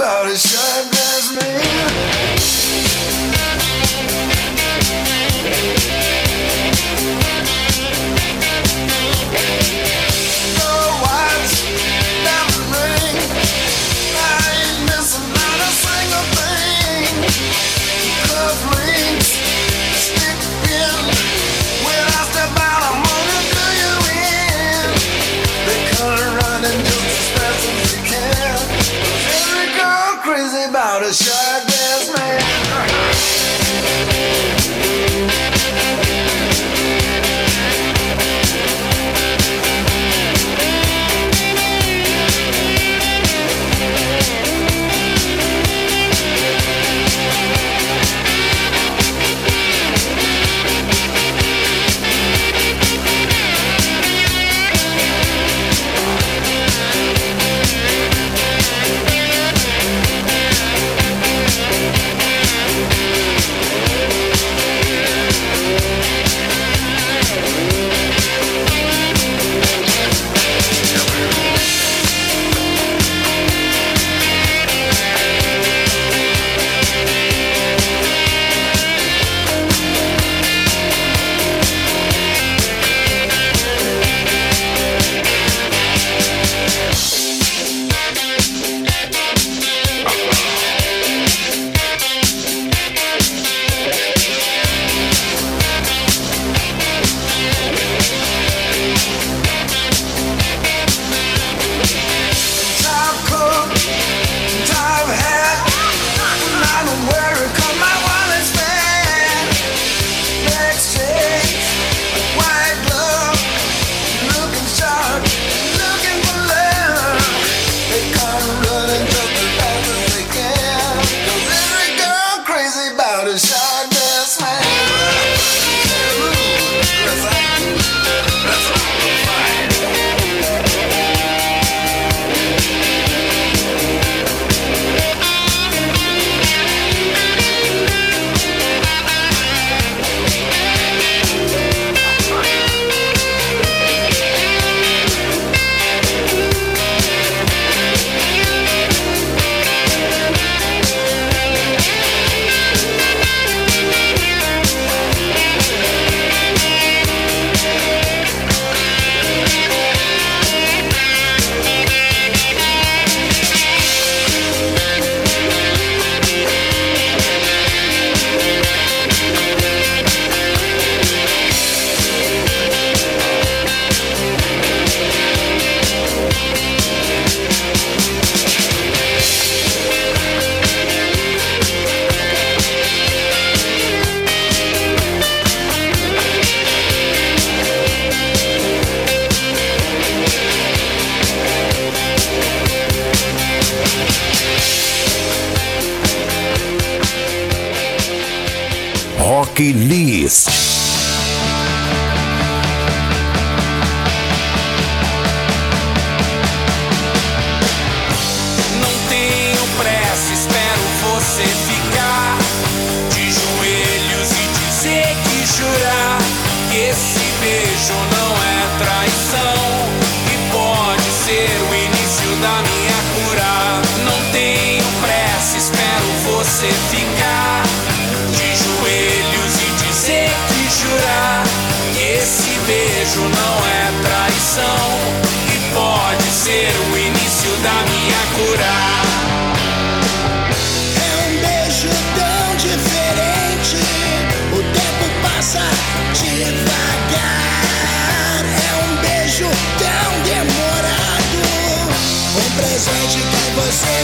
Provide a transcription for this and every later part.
Você ficar de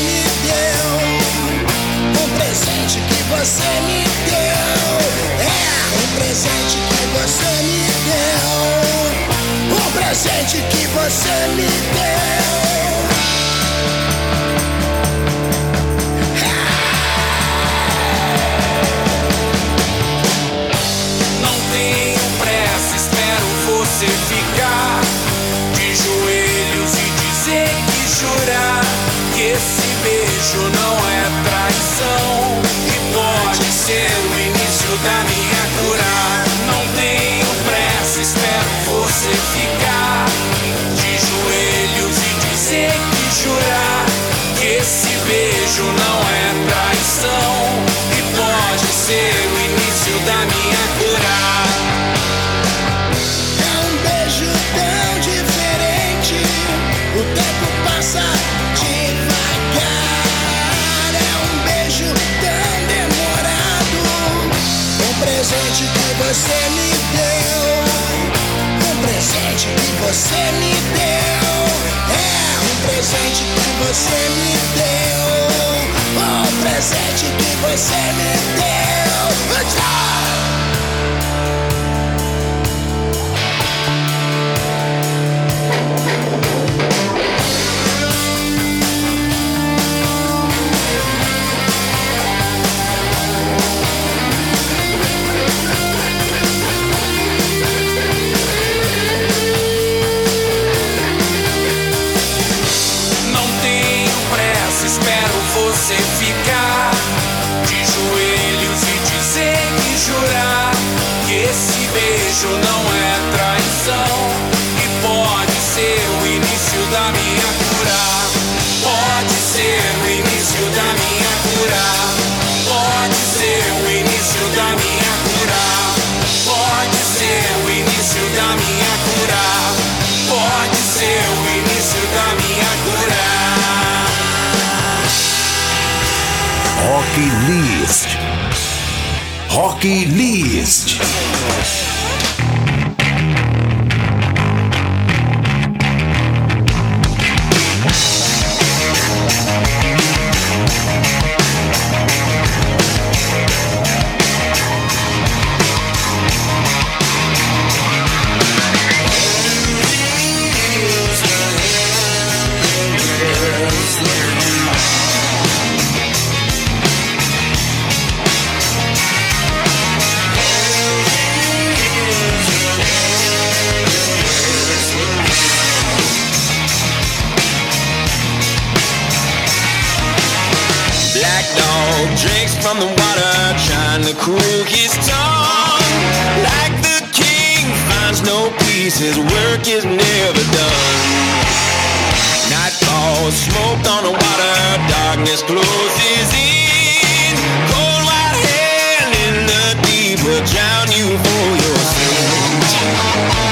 me um presente que você me deu. É um presente que você me deu, um presente que você me deu. Da minha cura. Não tenho pressa, espero você ficar de joelhos e dizer que jurar que esse beijo não você me deu. É um presente que você me deu. Um presente que você me deu. Tchau! From the water, trying to cool his tongue. Like the king finds no peace, his work is never done. Nightfall, smoke on the water, darkness closes in. Cold white hand in the deep will drown you for your sins.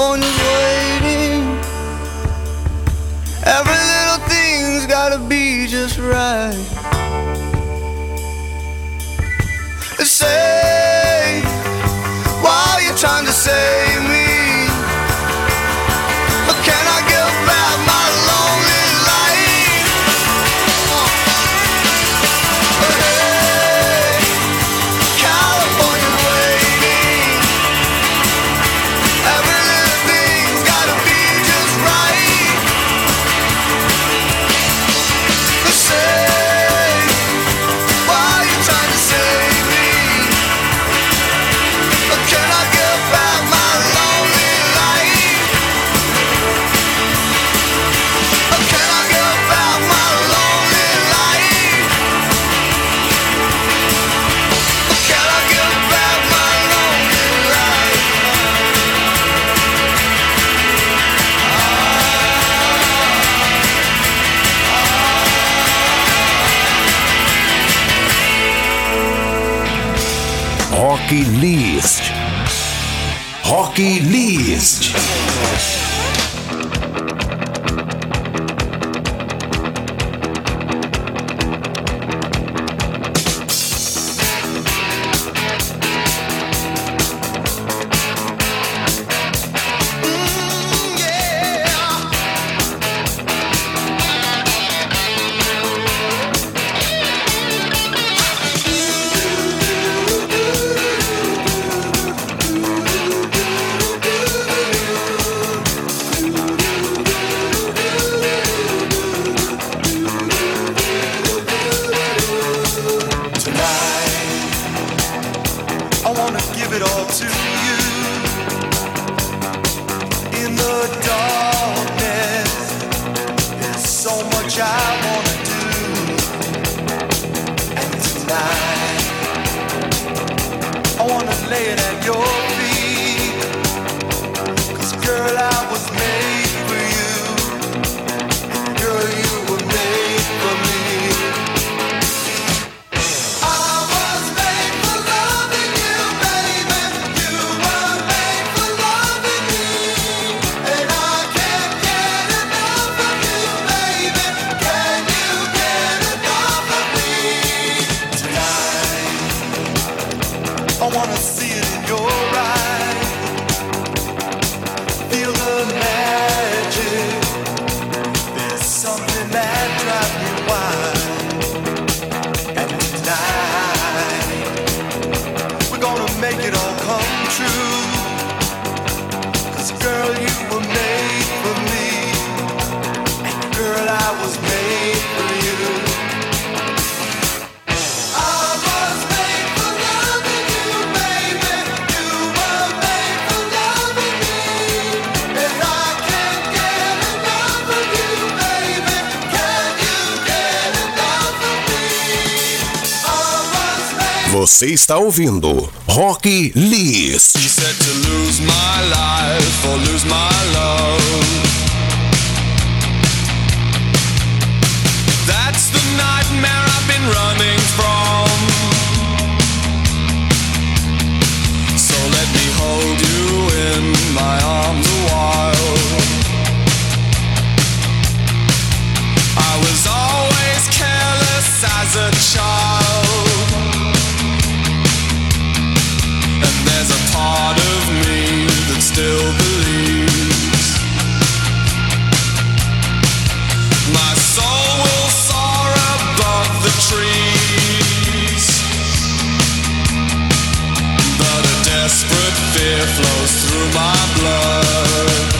phone waiting. Every little thing's gotta be just right. Você está ouvindo Rock List. She said to lose my life or lose my love. That's the nightmare I've been running from. So let me hold you in my arms a while. I was always careless as a child. fear flows through my blood.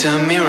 tell me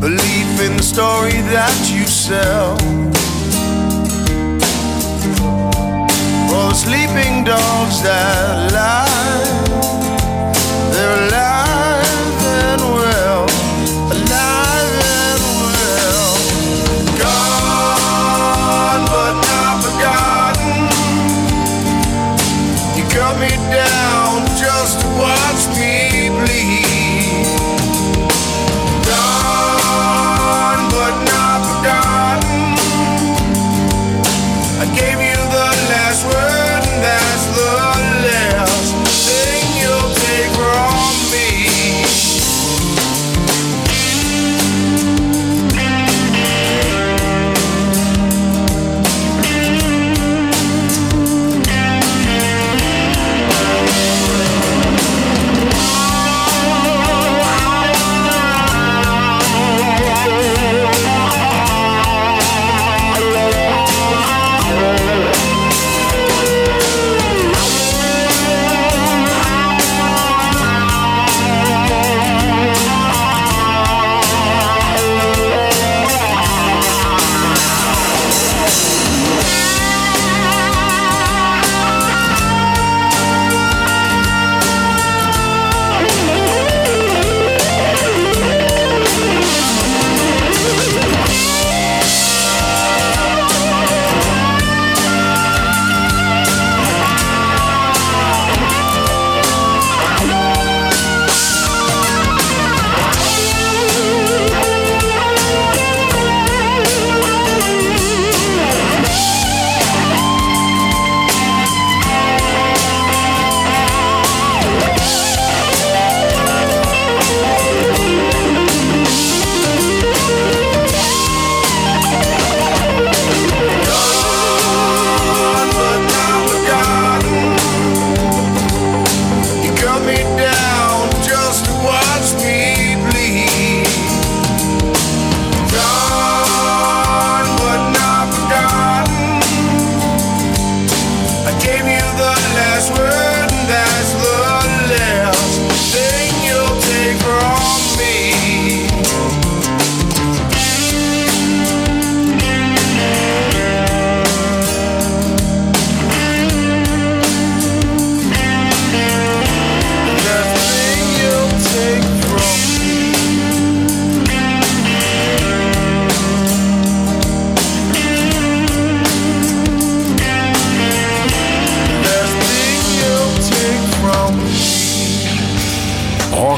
Belief in the story that you sell. For the sleeping dogs that lie.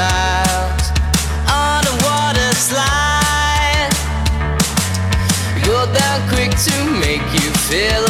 miles on a water slide. Go down quick to make you feel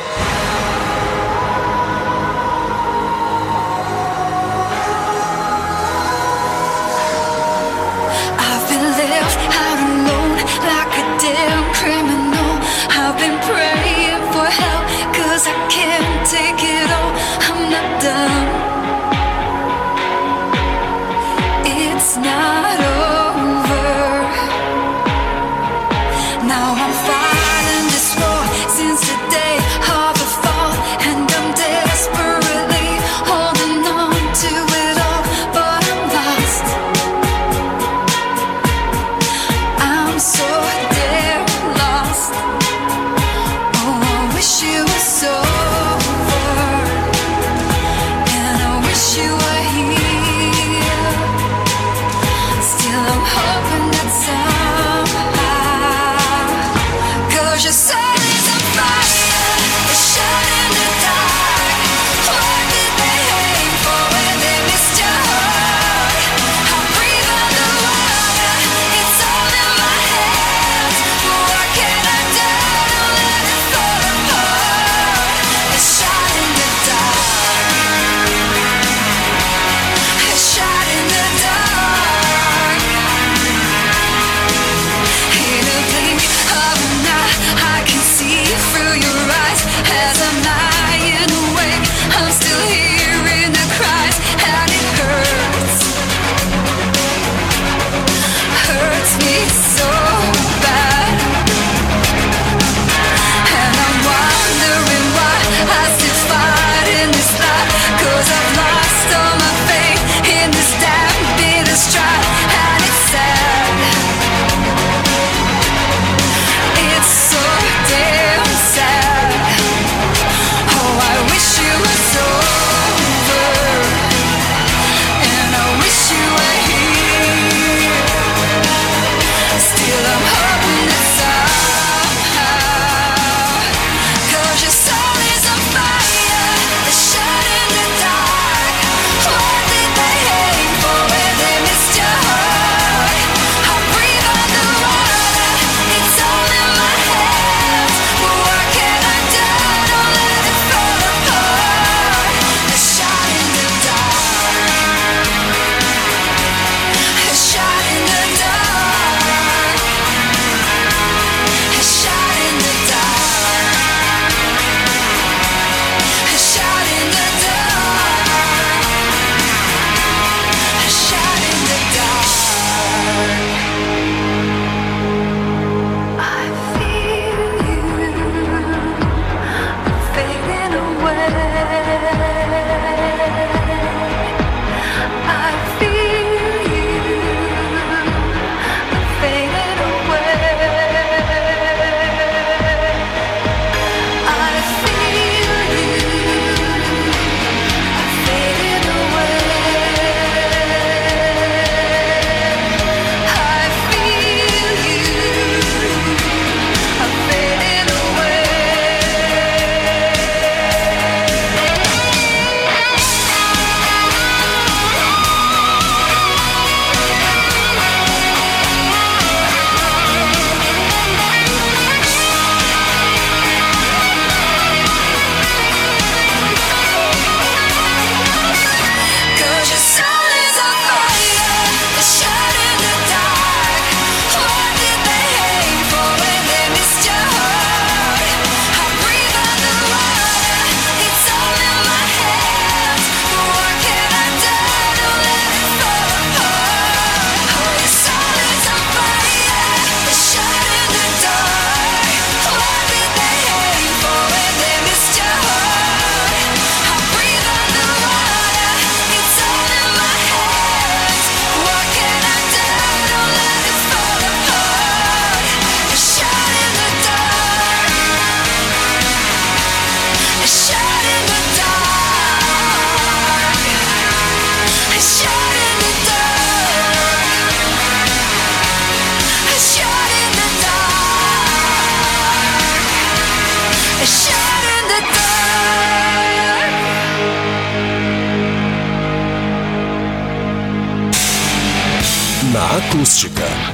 Bye.